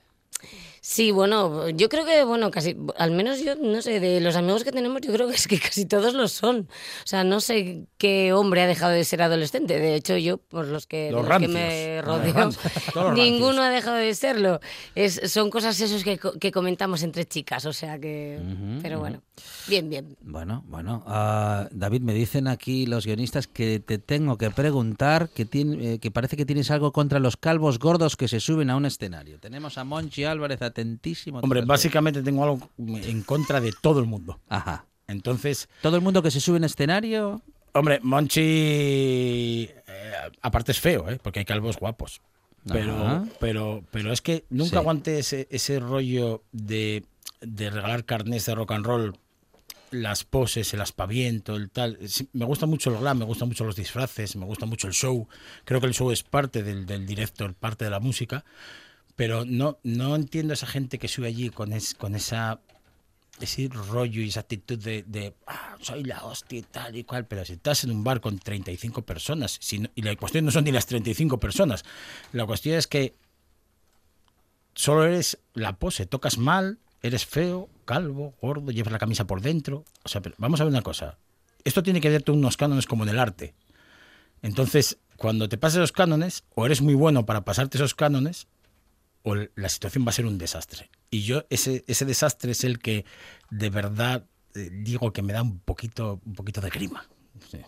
Sí, bueno, yo creo que, bueno, casi, al menos yo, no sé, de los amigos que tenemos, yo creo que es que casi todos lo son. O sea, no sé qué hombre ha dejado de ser adolescente. De hecho, yo, por los que, Los los que rancios. me Los rodeo, ninguno ha dejado de serlo. Es, son cosas esos que, que comentamos entre chicas, o sea que... pero bueno, bien, bien. Bueno, bueno. ah, David, me dicen aquí los guionistas que te tengo que preguntar que, tiene, eh, que parece que tienes algo contra los calvos gordos que se suben a un escenario. Tenemos a Monchi Álvarez atentísimo. Hombre, básicamente tengo algo en contra de todo el mundo. Ajá. Entonces, Todo el mundo que se sube en escenario. hombre, Monchi, eh, aparte es feo, ¿eh? porque hay calvos guapos. Pero, Ajá. pero, pero es que nunca Sí. aguante ese, ese rollo de, de regalar carnés de rock and roll, las poses, el aspaviento, el tal. Sí, me gusta mucho el glam, me gustan mucho los disfraces, me gusta mucho el show. Creo que el show es parte del, del director, parte de la música. Pero no, no entiendo a esa gente que sube allí con, es, con esa ese rollo y esa actitud de, "Ah, soy la hostia y tal y cual, pero si estás en un bar con 35 personas, y la cuestión no son ni las 35 personas, la cuestión es que solo eres la pose, tocas mal, eres feo, calvo, gordo, llevas la camisa por dentro, o sea, pero vamos a ver una cosa, esto tiene que darte unos cánones como en el arte, entonces cuando te pases los cánones, o eres muy bueno para pasarte esos cánones, o la situación va a ser un desastre. Y yo ese, ese desastre es el que de verdad eh, digo que me da un poquito, un poquito de grima. Sí.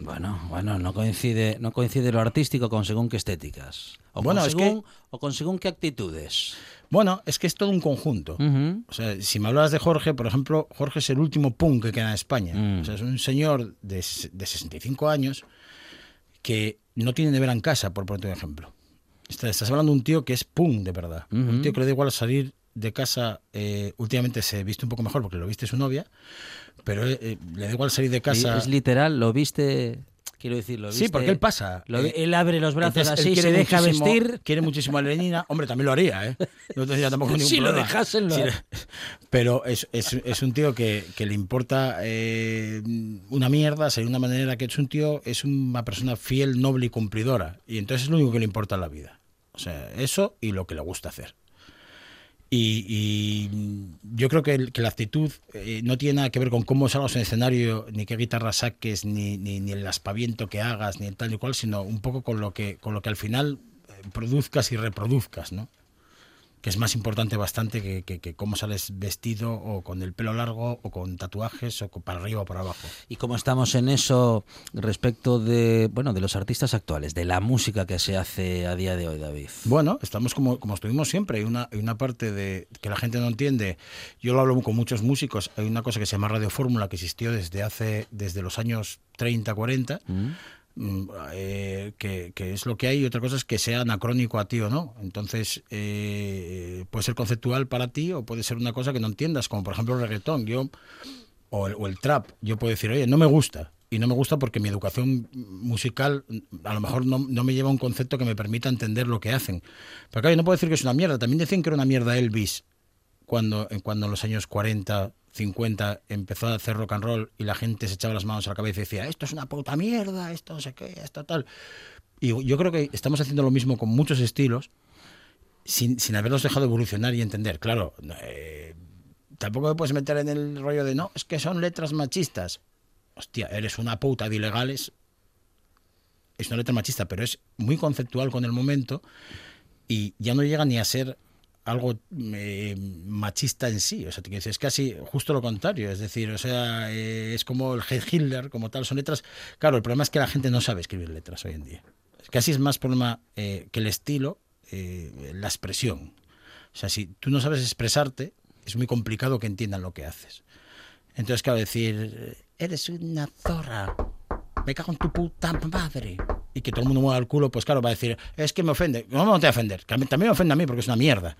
Bueno, bueno, no coincide, no coincide lo artístico con según qué estéticas. O Bueno, con es según, o con según qué actitudes. Bueno, es que es todo un conjunto. O sea, si me hablabas de Jorge, por ejemplo, Jorge es el último punk que queda en España. Mm. O sea, es un señor de, de 65 años que no tiene nevera en casa, por ponerte un ejemplo. Estás, hablando de un tío que es punk de verdad. Un Ujú. tío que le da igual salir de casa, eh, últimamente se viste un poco mejor porque lo viste su novia, pero eh, eh, le da igual salir de casa. Es literal, lo viste. Quiero decir, lo Sí, viste- porque él pasa. lo- Eh, él abre los brazos Entonces, así, se quiere deja vestir. Quiere muchísimo a Lenina. Hombre, también lo haría, ¿eh? No tendría tampoco ningún Si lo problema. dejasen, lo Sí, haría. Pero es, es, es un tío que, que le importa eh, una mierda, ser una manera que es un tío, es una persona fiel, noble y cumplidora. Y entonces es lo único que le importa en la vida. Eso y lo que le gusta hacer. Y, yo creo que, la actitud eh, no tiene nada que ver con cómo salgas en escenario, ni qué guitarra saques, ni, ni, ni el aspaviento que hagas, ni el tal y cual, sino un poco con lo que, con lo que al final eh, produzcas y reproduzcas, ¿no? Que es más importante bastante que, que, que cómo sales vestido o con el pelo largo o con tatuajes o con- para arriba o para abajo. ¿Y cómo estamos en eso respecto de, bueno, de los artistas actuales, de la música que se hace a día de hoy, David? Bueno, estamos como, como estuvimos siempre. Hay una, hay una parte de que la gente no entiende. Yo lo hablo con muchos músicos. Hay una cosa que se llama Radio Fórmula que existió desde hace desde los años 30, 40. mm, eh, que, es lo que hay y otra cosa es que sea anacrónico a ti o no. Entonces, eh, puede ser conceptual para ti o puede ser una cosa que no entiendas, como por ejemplo el reggaetón yo, o, el, trap. Yo puedo decir, oye, no me gusta. Y no me gusta porque mi educación musical a lo mejor no, no me lleva a un concepto que me permita entender lo que hacen. Pero claro, yo no puedo decir que es una mierda. También decían que era una mierda Elvis cuando, cuando en los años 40, 50 empezó a hacer rock and roll y la gente se echaba las manos a la cabeza y decía, esto es una puta mierda, esto no sé qué, esto tal. Y yo creo que estamos haciendo lo mismo con muchos estilos sin, sin haberlos dejado evolucionar y entender. Claro, eh, tampoco me puedes meter en el rollo de, no, es que son letras machistas. Hostia, eres una puta de ilegales. Es una letra machista, pero es muy conceptual con el momento y ya no llega ni a ser algo eh, machista en sí. O sea, te es casi justo lo contrario. Es decir, o sea, eh, es como el Hitler, como tal, son letras. Claro, el problema es que la gente no sabe escribir letras hoy en día. Casi es más problema eh, que el estilo, eh, la expresión. O sea, si tú no sabes expresarte, es muy complicado que entiendan lo que haces. Entonces, claro, decir, eres una zorra, me cago en tu puta madre. Y que todo el mundo mueva el culo, pues claro, va a decir, es que me ofende. No me voy a ofender, también me ofende a mí porque es una mierda.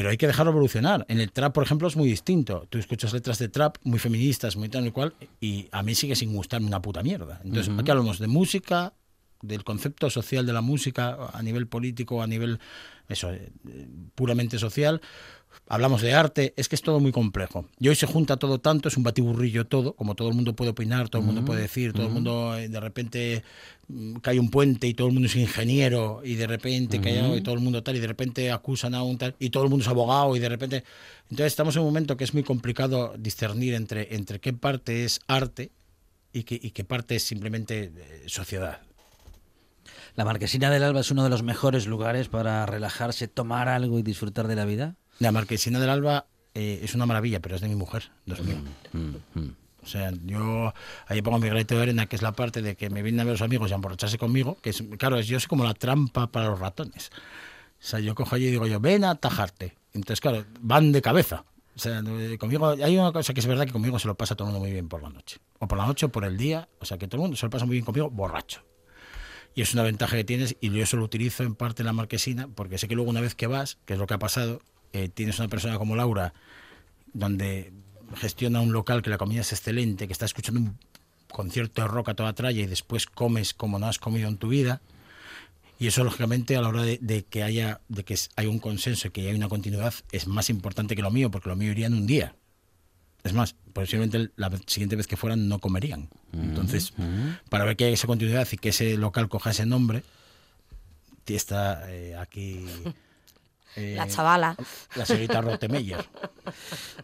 Pero hay que dejarlo evolucionar. En el trap, por ejemplo, es muy distinto. Tú escuchas letras de trap muy feministas, muy tal y cual, y a mí sigue sin gustarme una puta mierda. Entonces, aquí hablamos de música, del concepto social de la música a nivel político, a nivel eso, eh, puramente social. Hablamos de arte, es que es todo muy complejo. Y hoy se junta todo tanto, es un batiburrillo todo, como todo el mundo puede opinar, todo el mundo puede decir, todo el mundo eh, de repente mm, cae un puente y todo el mundo es ingeniero y de repente cae Ujú. algo y todo el mundo tal y de repente acusan a un tal y todo el mundo es abogado y de repente entonces estamos en un momento que es muy complicado discernir entre entre qué parte es arte y qué, y qué parte es simplemente eh, sociedad. ¿La Marquesina del Alba es uno de los mejores lugares para relajarse, tomar algo y disfrutar de la vida? La marquesina del Alba eh, es una maravilla, pero es de mi mujer, no es mío. O sea, yo ahí pongo mi granito de arena, que es la parte de que me vienen a ver los amigos y a emborracharse conmigo, que es, claro, yo soy como la trampa para los ratones. O sea, yo cojo allí y digo yo, ven a tajarte. Entonces, claro, van de cabeza. O sea, eh, conmigo, hay una cosa que es verdad que conmigo se lo pasa todo el mundo muy bien por la noche. O por la noche o por el día. O sea, que todo el mundo se lo pasa muy bien conmigo borracho. Y es una ventaja que tienes y yo eso lo utilizo en parte en la marquesina porque sé que luego una vez que vas, que es lo que ha pasado, eh, tienes una persona como Laura donde gestiona un local que la comida es excelente, que está escuchando un concierto de rock a toda tralla y después comes como no has comido en tu vida. Y eso, lógicamente, a la hora de, de que haya de que hay un consenso y que haya una continuidad, es más importante que lo mío, porque lo mío iría en un día. Es más, posiblemente la siguiente vez que fueran no comerían. Entonces, para ver que hay esa continuidad y que ese local coja ese nombre, está eh, aquí eh, La chavala. la señorita Rotemeyer.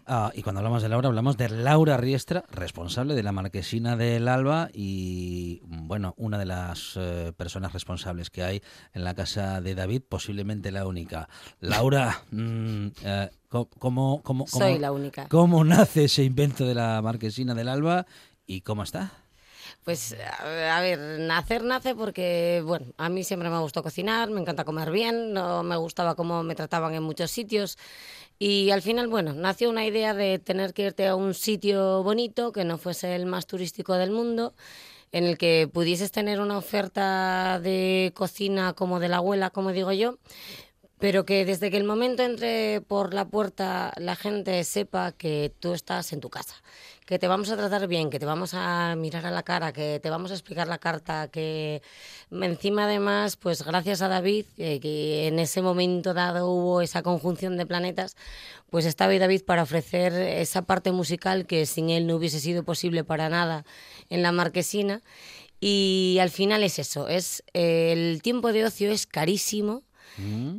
Ah, y cuando hablamos de Laura, hablamos de Laura Riestra, responsable de la Marquesina del Alba y, bueno, una de las eh, personas responsables que hay en la casa de David, posiblemente la única. Laura, mm, eh, ¿cómo, cómo, cómo- Soy la única. ¿Cómo nace ese invento de la Marquesina del Alba y cómo está? Pues a ver, nacer nace porque, bueno, a mí siempre me gustó cocinar, me encanta comer bien, no me gustaba cómo me trataban en muchos sitios. Y al final, bueno, nació una idea de tener que irte a un sitio bonito que no fuese el más turístico del mundo en el que pudieses tener una oferta de cocina como de la abuela, como digo yo, pero que desde que el momento entre por la puerta la gente sepa que tú estás en tu casa, que te vamos a tratar bien, que te vamos a mirar a la cara, que te vamos a explicar la carta, que encima además, pues gracias a David, eh, que en ese momento dado hubo esa conjunción de planetas, pues estaba ahí David para ofrecer esa parte musical que sin él no hubiese sido posible para nada en la marquesina. Y al final es eso, es eh, el tiempo de ocio es carísimo,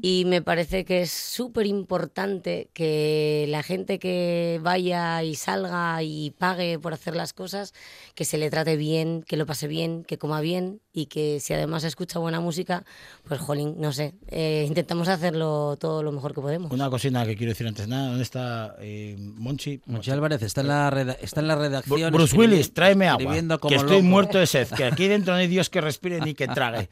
y me parece que es súper importante que la gente que vaya y salga y pague por hacer las cosas, que se le trate bien, que lo pase bien, que coma bien y que si además escucha buena música, pues jolín, no sé, eh, intentamos hacerlo todo lo mejor que podemos. Una cocina que quiero decir antes de nada, ¿dónde está eh, Monchi? Monchi Álvarez está en la, reda- está en la redacción. Bruce Willis, tráeme agua. Que estoy loco. muerto de sed. Que aquí dentro no hay Dios que respire ni que trague.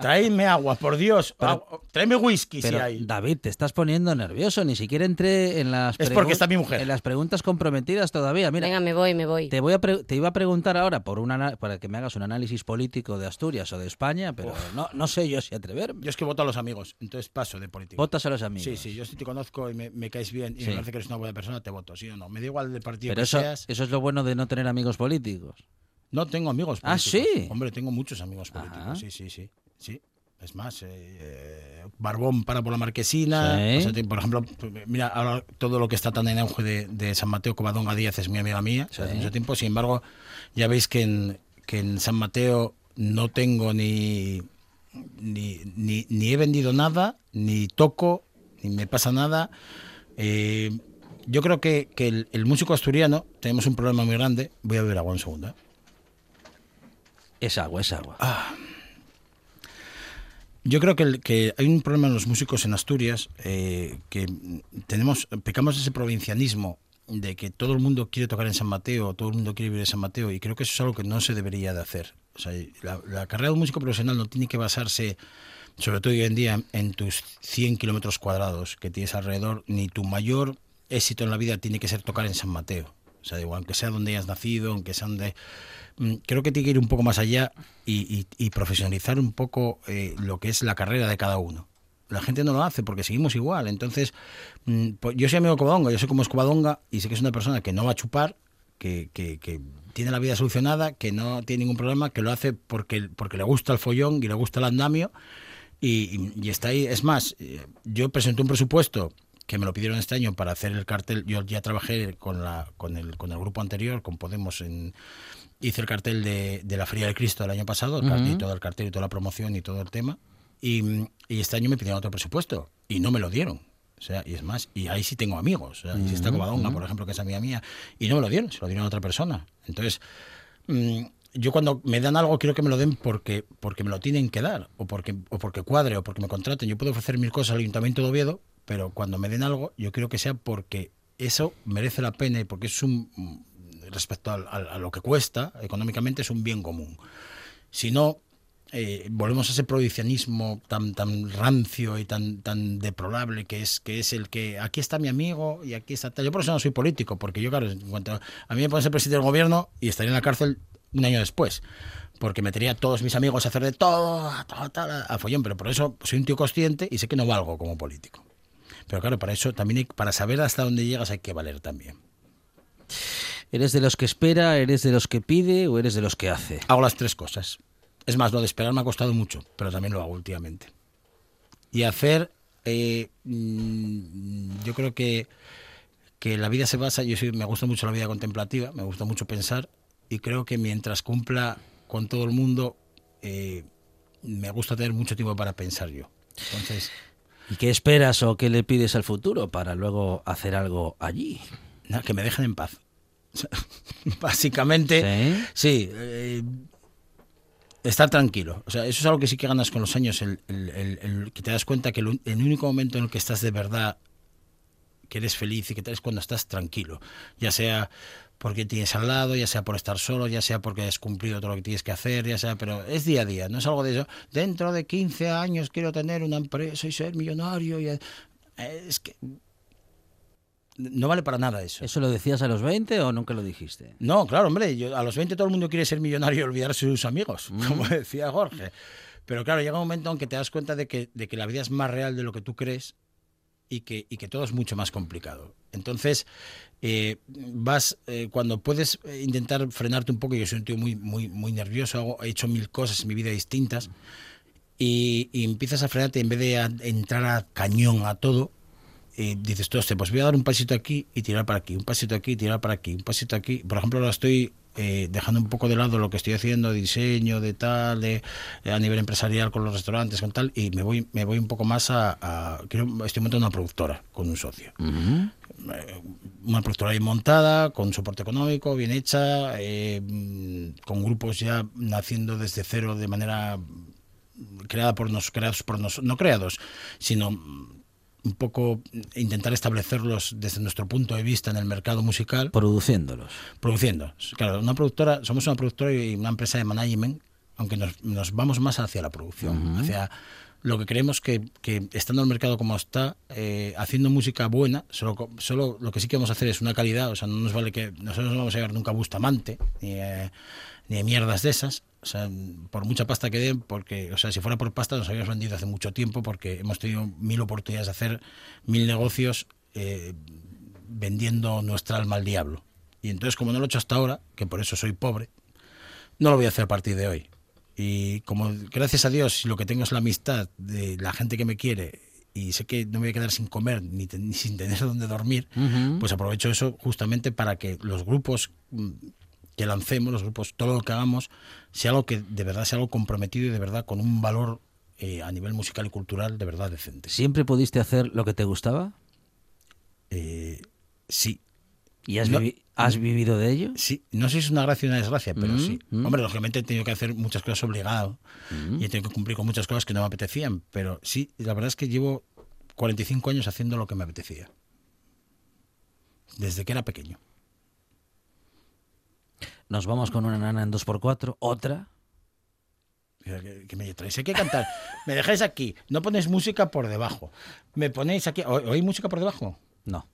Tráeme agua, por Dios. Pero- Agua- tráeme whisky Pero, si hay. David, te estás poniendo nervioso. Ni siquiera entré en las Es porque está mi mujer. En las preguntas comprometidas todavía. Mira, Venga, me voy, me voy. te voy a te iba a preguntar ahora por un ana- para que me hagas un análisis político de Asturias o de España, pero no, no sé yo si atreverme. Yo es que voto a los amigos, entonces paso de política. Votas a los amigos. Sí, sí, yo si te conozco y me, me caes bien y Sí. me parece que eres una buena persona, te voto, sí o no. Me da igual del partido Pero que eso, seas. eso es lo bueno de no tener amigos políticos. No tengo amigos Ah, políticos. ¿sí? Hombre, tengo muchos amigos políticos, Ajá. sí, sí, sí. sí. Es más, eh, eh, Barbón para por la Marquesina. Sí. O sea, te- por ejemplo, mira, ahora todo lo que está tan en auge de, de San Mateo, Covadonga Díaz es mi amiga mía, sea, hace Sí. mucho tiempo. Sin embargo, ya veis que en, que en San Mateo no tengo ni, ni, ni, ni he vendido nada, ni toco, ni me pasa nada. Eh, yo creo que, que el, el músico asturiano tenemos un problema muy grande. Voy a beber agua un segundo. ¿eh? Es agua, es agua. Ah. Yo creo que, el- que hay un problema en los músicos en Asturias, eh, que tenemos, pecamos ese provincianismo de que todo el mundo quiere tocar en San Mateo, todo el mundo quiere vivir en San Mateo, y creo que eso es algo que no se debería de hacer. La, carrera de un músico profesional no tiene que basarse, sobre todo hoy en día, en tus 100 kilómetros cuadrados que tienes alrededor, ni tu mayor éxito en la vida tiene que ser tocar en San Mateo. O sea, digo, aunque sea donde hayas nacido, aunque sea donde... Mm, Creo que tiene que ir un poco más allá y profesionalizar un poco eh, lo que es la carrera de cada uno. La gente no lo hace porque seguimos igual. Entonces, mm, pues yo soy amigo de Covadonga, yo sé cómo es Covadonga y sé que es una persona que no va a chupar, que, que- que tiene la vida solucionada, que no tiene ningún problema, que lo hace porque, porque le gusta el follón y le gusta el andamio y, y- y está ahí. Es más, eh, yo presenté un presupuesto que me lo pidieron este año para hacer el cartel. Yo ya trabajé con, la, con, el, con el grupo anterior, con Podemos, en, hice el cartel de, de la Feria del Cristo del año pasado, el cartel, Ujú. y todo el cartel y toda la promoción y todo el tema. Y, y este año me pidieron otro presupuesto y no me lo dieron. O sea, y es más, y ahí sí tengo amigos. O sea, y si está Covadonga, por ejemplo, que es amiga mía, y no me lo dieron, se lo dieron a otra persona. Entonces, mm, yo cuando me dan algo quiero que me lo den porque, porque me lo tienen que dar, o porque, o porque cuadre, o porque me contraten. Yo puedo ofrecer mil cosas al Ayuntamiento de Oviedo, pero cuando me den algo, yo quiero que sea porque eso merece la pena y porque es un, respecto al- al- a, lo que cuesta económicamente, es un bien común. Si no, eh, volvemos a ese provincianismo tan tan rancio y tan tan deplorable que es que es el que aquí está mi amigo y aquí está tal. Yo por eso no soy político, porque yo, claro, en cuanto a mí me pueden ser presidente del gobierno y estaría en la cárcel un año después. Porque metería a todos mis amigos a hacer de todo, a, todo, tal, a follón, pero por eso soy un tío consciente y sé que no valgo como político. Pero claro, para eso también hay- para saber hasta dónde llegas hay que valer también. ¿Eres de los que espera, eres de los que pide o eres de los que hace? Hago las tres cosas. Es más, lo de esperar me ha costado mucho, pero también lo hago últimamente. Y hacer, eh, mm, yo creo que, que la vida se basa, yo soy- me gusta mucho la vida contemplativa, me gusta mucho pensar, y creo que mientras cumpla con todo el mundo, eh, me gusta tener mucho tiempo para pensar yo. Entonces, ¿Y qué esperas o qué le pides al futuro para luego hacer algo allí? nada, que me dejen en paz. Básicamente, sí, eh, estar tranquilo. O sea, eso es algo que sí que ganas con los años, el, el- el- el que te das cuenta que el, único momento en el que estás de verdad, que eres feliz y que te es cuando estás tranquilo. Ya sea porque tienes al lado, ya sea por estar solo, ya sea porque has cumplido todo lo que tienes que hacer, ya sea, pero es día a día, no es algo de eso. Dentro de 15 años quiero tener una empresa y ser millonario. Y, eh, es que no vale para nada eso. ¿Eso lo decías a los 20 o nunca lo dijiste? No, claro, hombre, yo- a los 20 todo el mundo quiere ser millonario y olvidarse de sus amigos, como decía Jorge. Pero claro, llega un momento en que te das cuenta de que, de que la vida es más real de lo que tú crees y que, y que todo es mucho más complicado. Entonces, eh, vas, eh, cuando puedes eh, intentar frenarte un poco, yo soy un tío muy, muy, muy nervioso, hago- he hecho mil cosas en mi vida distintas, y, y empiezas a frenarte en vez de a- entrar a cañón a todo, y dices tú, "Hostia, pues voy a dar un pasito aquí y tirar para aquí, un pasito aquí y tirar para aquí, un pasito aquí. Por ejemplo, ahora estoy eh, dejando un poco de lado lo que estoy haciendo de diseño, de tal, de, a nivel empresarial con los restaurantes, con tal, y me voy, me voy un poco más a, a- quiero, estoy montando una productora con un socio. Eh, Una productora bien montada, con soporte económico, bien hecha, eh, mm, con grupos ya naciendo desde cero de manera creada por nos, creados por nos, no creados, sino mm, un poco intentar establecerlos desde nuestro punto de vista en el mercado musical. Produciéndolos. Produciendo. Claro, una productora, somos una productora y una empresa de management, aunque nos, nos vamos más hacia la producción, hacia lo que creemos que, que estando el mercado como está, eh, haciendo música buena, solo, solo lo que sí que vamos a hacer es una calidad, o sea, no nos vale que nosotros no vamos a llevar nunca a Bustamante, ni, eh, ni de mierdas de esas, o sea, por mucha pasta que den, porque, o sea, si fuera por pasta nos habíamos vendido hace mucho tiempo porque hemos tenido mil oportunidades de hacer mil negocios eh, vendiendo nuestra alma al diablo. Y entonces, como no lo he hecho hasta ahora, que por eso soy pobre, no lo voy a hacer a partir de hoy. Y como gracias a Dios lo que tengo es la amistad de la gente que me quiere y sé que no me voy a quedar sin comer ni, te- ni sin tener dónde dormir, pues aprovecho eso justamente para que los grupos mm, que lancemos, los grupos, todo lo que hagamos, sea algo que de verdad sea algo comprometido y de verdad con un valor eh, a nivel musical y cultural de verdad decente. ¿Siempre pudiste hacer lo que te gustaba? Eh, sí, ¿Y has, No- vivi- has vivido de ello? Sí, no sé si es una gracia o una desgracia, pero Mm, sí. mm. Hombre, lógicamente he tenido que hacer muchas cosas obligado y he tenido que cumplir con muchas cosas que no me apetecían, pero sí, la verdad es que llevo 45 años haciendo lo que me apetecía. Desde que era pequeño. Nos vamos con una nana en 2x4, otra. Que, que me traéis, hay que cantar. Me dejáis aquí, no ponéis música por debajo. Me ponéis aquí, ¿o- ¿oí música por debajo? No.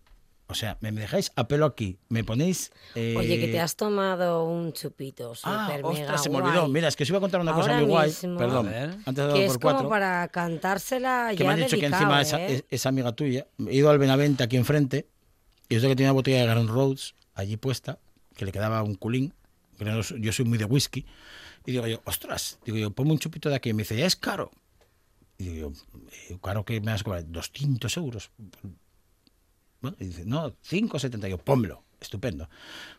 O sea, me, dejáis a pelo aquí, me ponéis... eh, Oye, que te has tomado un chupito Ah, mega ostras, se me guay. olvidó. Mira, es que os iba a contar una cosa muy guay. mismo. Perdón, A antes de Que por es como cuatro. para cantársela que ya me han dicho que encima esa, ¿eh? es, es amiga tuya. He ido al Benavente aquí enfrente y es que tenía una botella de Grand Rhodes allí puesta, que le quedaba un culín. Yo soy muy de whisky. Y digo yo, ostras, digo yo, ponme un chupito de aquí. Y me dice, ya es caro. Y digo yo, "Eh, ¿caro que me vas a cobrar? 200 euros. Bueno, y dice, no, 5,70. Y yo, pónmelo. Estupendo.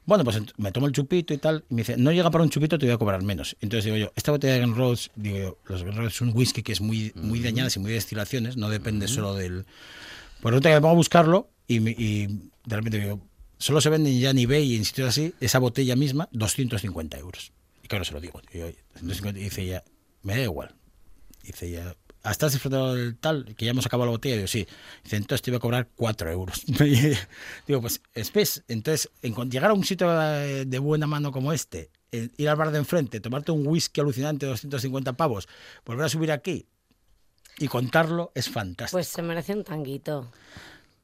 Bueno, pues me tomo el chupito y tal. Y me dice, no llega para un chupito, te voy a cobrar menos. Entonces digo yo, esta botella de Rhodes, digo yo, los Rhodes es un whisky que es muy, muy de añadas y muy de destilaciones, no depende solo del. Por lo tanto, que me pongo a buscarlo y, y de repente digo, solo se venden ya en eBay y en sitios así, esa botella misma, 250 euros. Y claro, se lo digo. Digo, "Oye, 250", y dice ella, me da igual. Dice ella, ¿has disfrutado del tal? Que ya hemos acabado la botella. Digo, sí. Dice, entonces te voy a cobrar 4 euros. Digo, pues, espes, entonces, en llegar a un sitio eh, de buena mano como este, eh, ir al bar de enfrente, tomarte un whisky alucinante de 250 pavos, volver a subir aquí y contarlo es fantástico. Pues se merece un tanguito.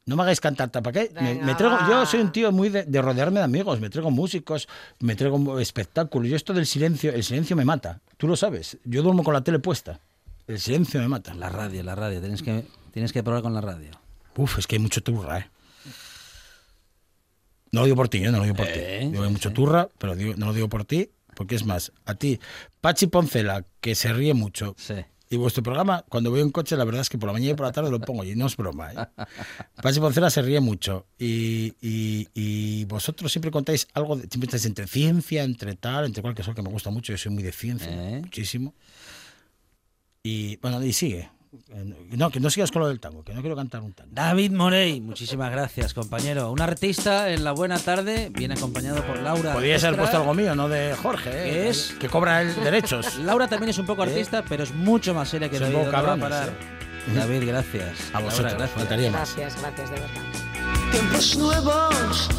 No me hagáis cantar, ¿para qué? Me, Venga, me traigo, yo soy un tío muy de, de rodearme de amigos, me traigo músicos, me traigo espectáculos. Yo esto del silencio, el silencio me mata. Tú lo sabes. Yo duermo con la tele puesta. El silencio me mata. La radio, la radio. Tienes que, tienes que probar con la radio. Uf, es que hay mucho turra, ¿eh? No lo digo por ti, ¿eh? No lo digo por Eh, ti. Digo, hay mucho sí. turra, pero digo- no lo digo por ti, porque es más, a ti, Pachi Poncela, que se ríe mucho. Sí. Y vuestro programa, cuando voy en coche, la verdad es que por la mañana y por la tarde lo pongo, y no es broma, ¿eh? Pachi Poncela se ríe mucho. Y, y- y vosotros siempre contáis algo, de- siempre estáis entre ciencia, entre tal, entre cualquier cosa que me gusta mucho. Yo soy muy de ciencia, Eh. muchísimo. Y bueno, y sigue. Eh, No, que no sigas con lo del tango, que no quiero cantar un tango. David Morey, muchísimas gracias, compañero. Un artista en la buena tarde, bien acompañado por Laura. Podrías haber Estra. puesto algo mío, no de Jorge, ¿eh? ¿Qué es? Que cobra el derechos. Laura también es un poco ¿Eh? artista, pero es mucho más seria que David. poco ¿Dónde va a cabrones, parar? David, gracias. A Laura, vosotros, gracias. faltaría más. Gracias, gracias, de verdad. Tiempos nuevos,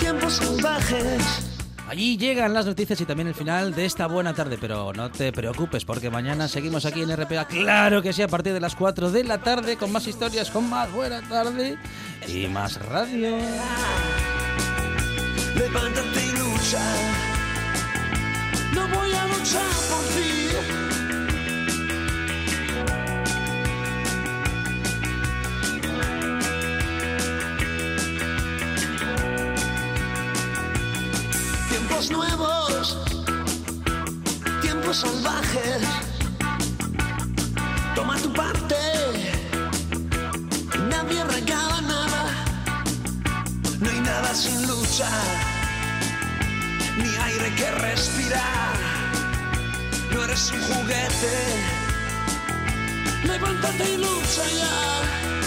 tiempos salvajes. Allí llegan las noticias y también el final de esta buena tarde, pero no te preocupes porque mañana seguimos aquí en RPA, claro que sí, a partir de las 4 de la tarde con más historias, con más buena tarde y más radio. Levántate y lucha. No voy a luchar por ti. Tiempos nuevos, tiempos salvajes. Toma tu parte. Nadie regala nada. No hay nada sin lucha, ni aire que respirar. No eres un juguete. Levántate y lucha ya.